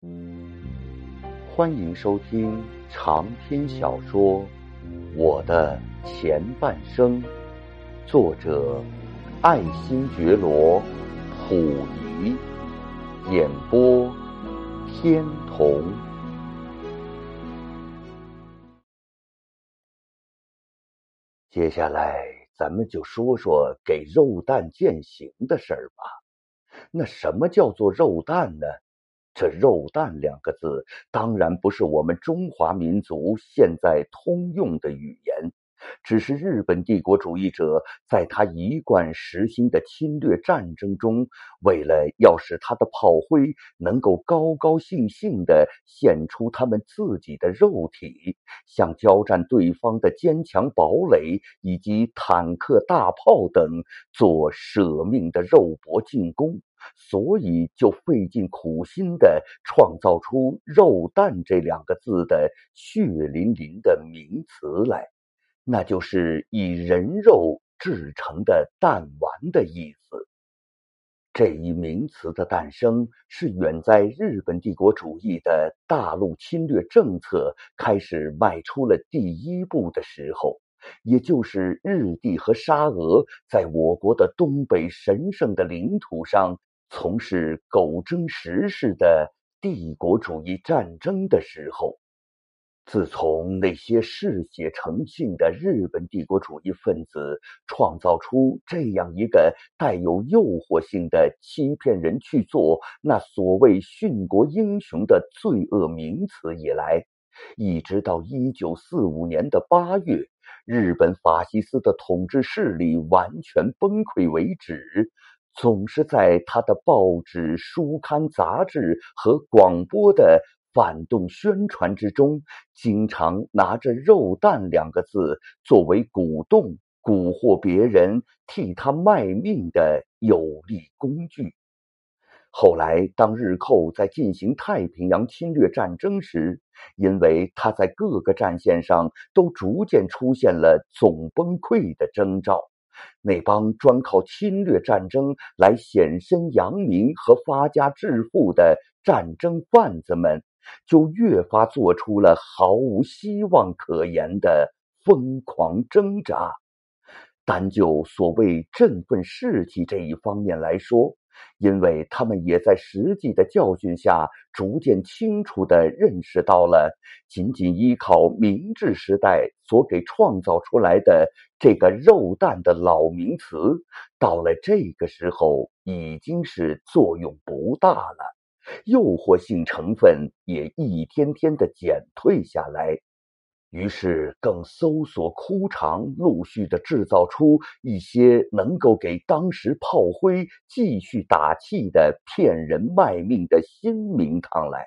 欢迎收听长篇小说《我的前半生》，作者爱新觉罗·溥仪，演播天童。接下来，咱们就说说给肉蛋践行的事儿吧。那什么叫做肉蛋呢？这“肉蛋”两个字，当然不是我们中华民族现在通用的语言。只是日本帝国主义者在他一贯实行的侵略战争中，为了要使他的炮灰能够高高兴兴地献出他们自己的肉体，向交战对方的坚强堡垒以及坦克、大炮等做舍命的肉搏进攻，所以就费尽苦心地创造出“肉弹”这两个字的血淋淋的名词来。那就是以人肉制成的弹丸的意思。这一名词的诞生，是远在日本帝国主义的大陆侵略政策开始迈出了第一步的时候，也就是日帝和沙俄在我国的东北神圣的领土上从事苟争时事的帝国主义战争的时候。自从那些嗜血成性的日本帝国主义分子创造出这样一个带有诱惑性的欺骗人去做那所谓殉国英雄的罪恶名词以来，一直到一九四五年的八月，日本法西斯的统治势力完全崩溃为止，总是在他的报纸、书刊、杂志和广播的。反动宣传之中，经常拿着“肉弹”两个字作为鼓动、蛊惑别人替他卖命的有力工具。后来，当日寇在进行太平洋侵略战争时，因为他在各个战线上都逐渐出现了总崩溃的征兆，那帮专靠侵略战争来显身扬名和发家致富的战争贩子们。就越发做出了毫无希望可言的疯狂挣扎。单就所谓振奋士气这一方面来说，因为他们也在实际的教训下，逐渐清楚地认识到了，仅仅依靠明治时代所给创造出来的这个“肉蛋”的老名词，到了这个时候已经是作用不大了。诱惑性成分也一天天的减退下来，于是更搜索枯肠，陆续的制造出一些能够给当时炮灰继续打气的骗人卖命的新名堂来。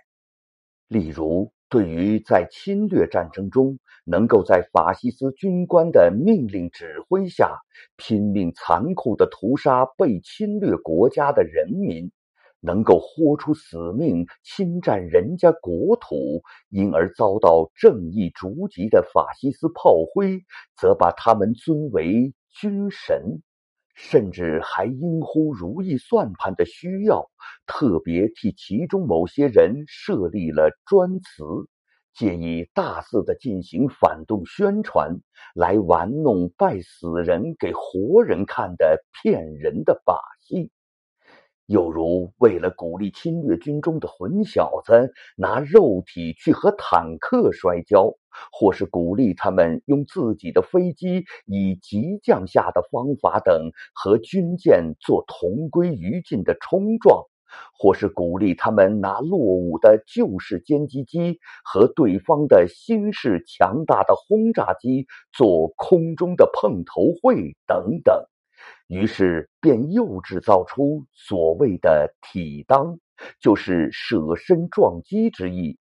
例如，对于在侵略战争中能够在法西斯军官的命令指挥下拼命残酷的屠杀被侵略国家的人民。能够豁出死命侵占人家国土，因而遭到正义逐级的法西斯炮灰，则把他们尊为军神，甚至还因乎如意算盘的需要，特别替其中某些人设立了专词，借以大肆的进行反动宣传，来玩弄拜死人给活人看的骗人的把戏。又如，为了鼓励侵略军中的混小子拿肉体去和坦克摔跤，或是鼓励他们用自己的飞机以急降下的方法等和军舰做同归于尽的冲撞，或是鼓励他们拿落伍的旧式歼击机和对方的新式强大的轰炸机做空中的碰头会等等。于是便又制造出所谓的“体当”，就是舍身撞击之意。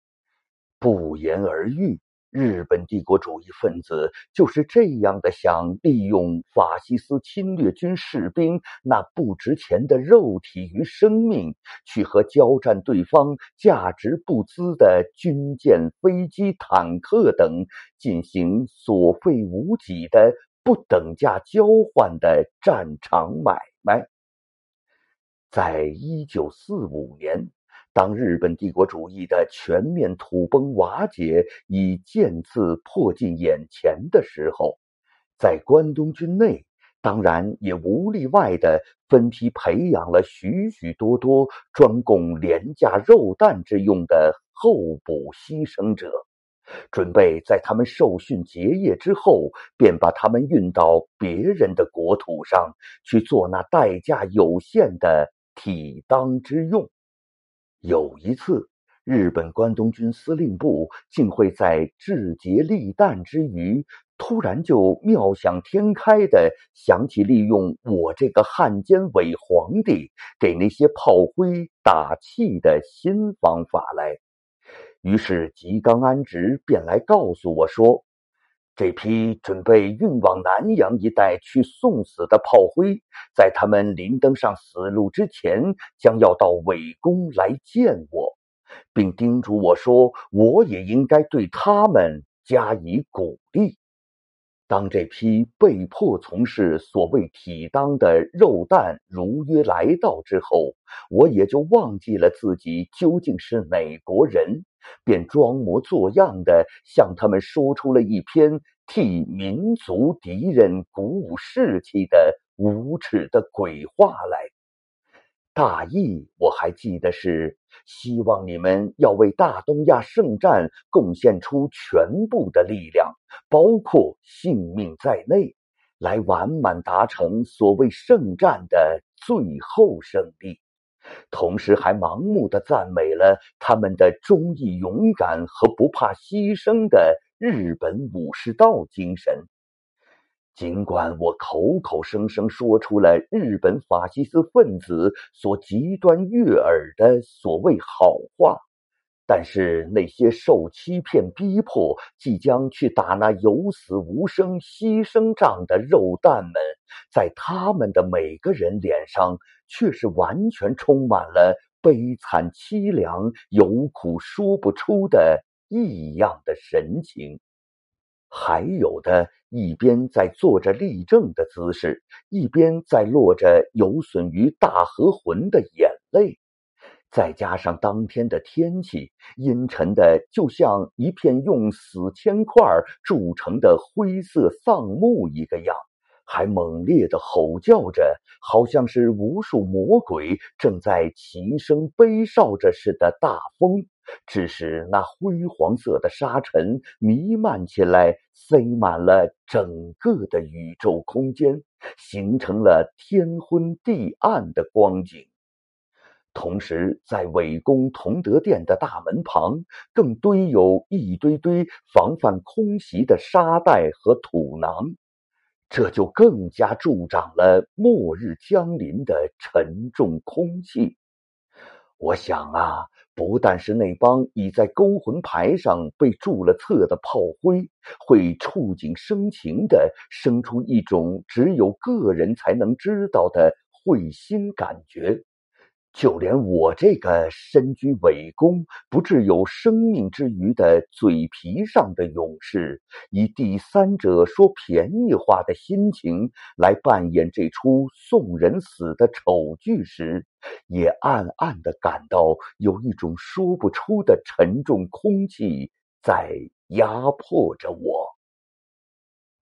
不言而喻，日本帝国主义分子就是这样的想利用法西斯侵略军士兵那不值钱的肉体与生命，去和交战对方价值不资的军舰、飞机、坦克等进行所费无几的。不等价交换的战场买卖，在一九四五年，当日本帝国主义的全面土崩瓦解已渐次迫近眼前的时候，在关东军内，当然也无例外的分批培养了许许多多专供廉价肉弹之用的候补牺牲者，准备在他们受训结业之后，便把他们运到别人的国土上去做那代价有限的体当之用。有一次，日本关东军司令部竟会在志竭力弹之余，突然就妙想天开的想起利用我这个汉奸伪皇帝给那些炮灰打气的新方法来。于是吉冈安直便来告诉我说。这批准备运往南阳一带去送死的炮灰，在他们临登上死路之前，将要到尾宫来见我，并叮嘱我说：“我也应该对他们加以鼓励。”当这批被迫从事所谓体当的肉蛋如约来到之后，我也就忘记了自己究竟是哪国人，便装模作样的向他们说出了一篇替民族敌人鼓舞士气的无耻的鬼话来。大意我还记得是希望你们要为大东亚圣战贡献出全部的力量，包括性命在内，来完满达成所谓圣战的最后胜利。同时还盲目的赞美了他们的忠义勇敢和不怕牺牲的日本武士道精神。尽管我口口声声说出了日本法西斯分子所极端悦耳的所谓好话，但是那些受欺骗、逼迫、即将去打那有死无生牺牲仗的肉蛋们，在他们的每个人脸上，却是完全充满了悲惨、凄凉、有苦说不出的异样的神情。还有的，一边在做着立正的姿势，一边在落着有损于大和魂的眼泪，再加上当天的天气阴沉的，就像一片用死铅块铸成的灰色丧木一个样，还猛烈的吼叫着，好像是无数魔鬼正在齐声悲哨着似的。大风。致使那灰黄色的沙尘弥漫起来，塞满了整个的宇宙空间，形成了天昏地暗的光景。同时，在伪宫同德殿的大门旁，更堆有一堆堆防范空袭的沙袋和土囊，这就更加助长了末日将临的沉重空气。我想啊。不但是那帮已在勾魂牌上被注了册的炮灰，会触景生情的生出一种只有个人才能知道的会心感觉。就连我这个身居伪宫、不至有生命之余的嘴皮上的勇士，以第三者说便宜话的心情来扮演这出送人死的丑剧时，也暗暗的感到有一种说不出的沉重空气在压迫着我。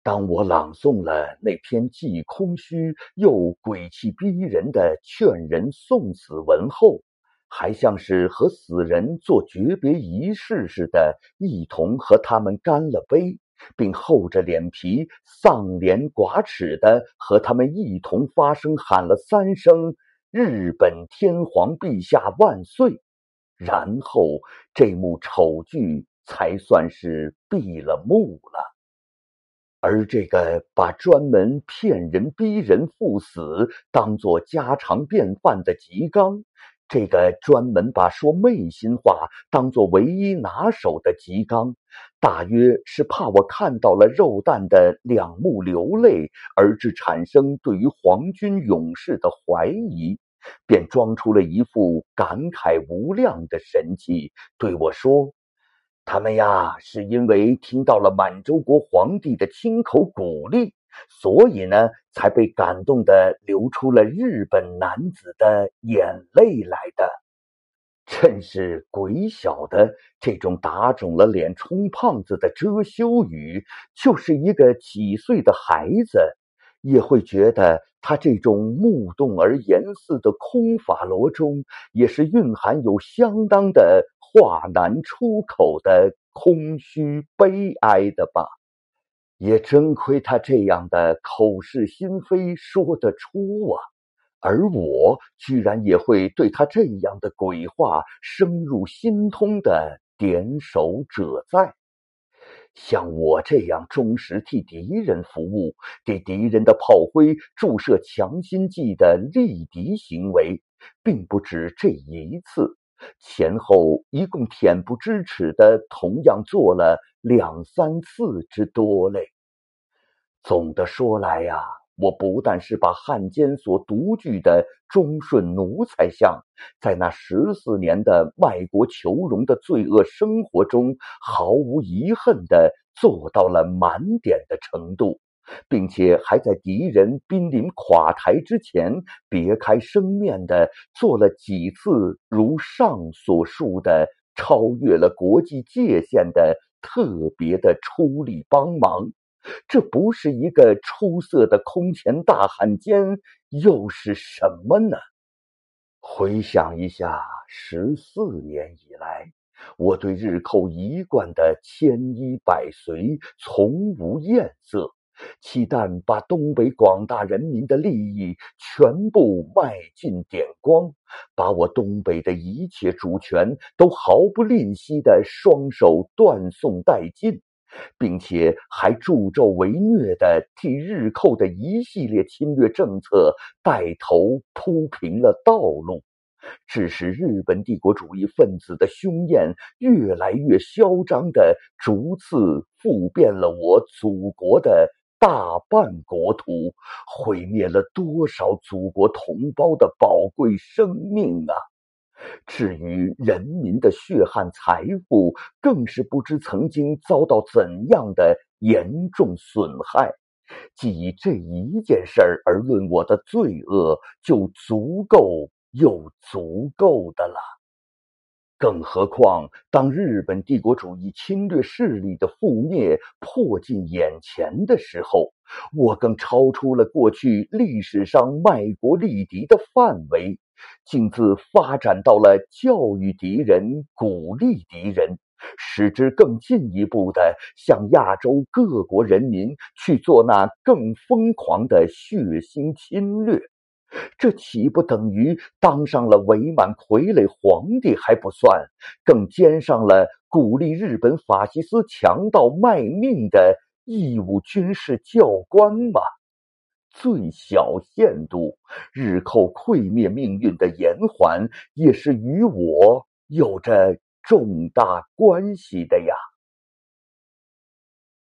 当我朗诵了那篇既空虚又鬼气逼人的劝人送死文后，还像是和死人做诀别仪式似的，一同和他们干了杯，并厚着脸皮、丧脸寡耻的和他们一同发声喊了三声“日本天皇陛下万岁”，然后这幕丑剧才算是闭了幕了。而这个把专门骗人、逼人赴死当做家常便饭的吉刚，这个专门把说昧心话当做唯一拿手的吉刚，大约是怕我看到了肉蛋的两目流泪，而致产生对于皇军勇士的怀疑，便装出了一副感慨无量的神气，对我说。他们呀，是因为听到了满洲国皇帝的亲口鼓励，所以呢，才被感动的流出了日本男子的眼泪来的。真是鬼晓得，这种打肿了脸充胖子的遮羞语，就是一个几岁的孩子也会觉得，他这种目动而言似的空法罗中，也是蕴含有相当的话难出口的空虚悲哀的吧？也真亏他这样的口是心非说得出啊！而我居然也会对他这样的鬼话深入心通的点手者在，像我这样忠实替敌人服务、给敌人的炮灰注射强心剂的力敌行为，并不止这一次，前后一共恬不知耻的同样做了两三次之多嘞。总的说来呀。我不但是把汉奸所独具的忠顺奴才相，在那十四年的卖国求荣的罪恶生活中，毫无遗恨的做到了满点的程度，并且还在敌人濒临垮台之前，别开生面的做了几次如上所述的超越了国际界限的特别的出力帮忙。这不是一个出色的空前大汉奸，又是什么呢？回想一下，十四年以来，我对日寇一贯的千依百随，从无厌色，期但把东北广大人民的利益全部卖尽点光，把我东北的一切主权都毫不吝惜的双手断送殆尽。并且还助纣为虐的替日寇的一系列侵略政策带头铺平了道路，致使日本帝国主义分子的凶焰越来越嚣张的逐次覆遍了我祖国的大半国土，毁灭了多少祖国同胞的宝贵生命啊！至于人民的血汗财富，更是不知曾经遭到怎样的严重损害。既以这一件事儿而论，我的罪恶就足够又足够的了。更何况，当日本帝国主义侵略势力的覆灭迫近眼前的时候，我更超出了过去历史上卖国立敌的范围。竟自发展到了教育敌人、鼓励敌人，使之更进一步的向亚洲各国人民去做那更疯狂的血腥侵略。这岂不等于当上了伪满傀儡皇帝还不算，更兼上了鼓励日本法西斯强盗卖命的义务军事教官吗？最小限度，日寇溃灭命运的延缓，也是与我有着重大关系的呀。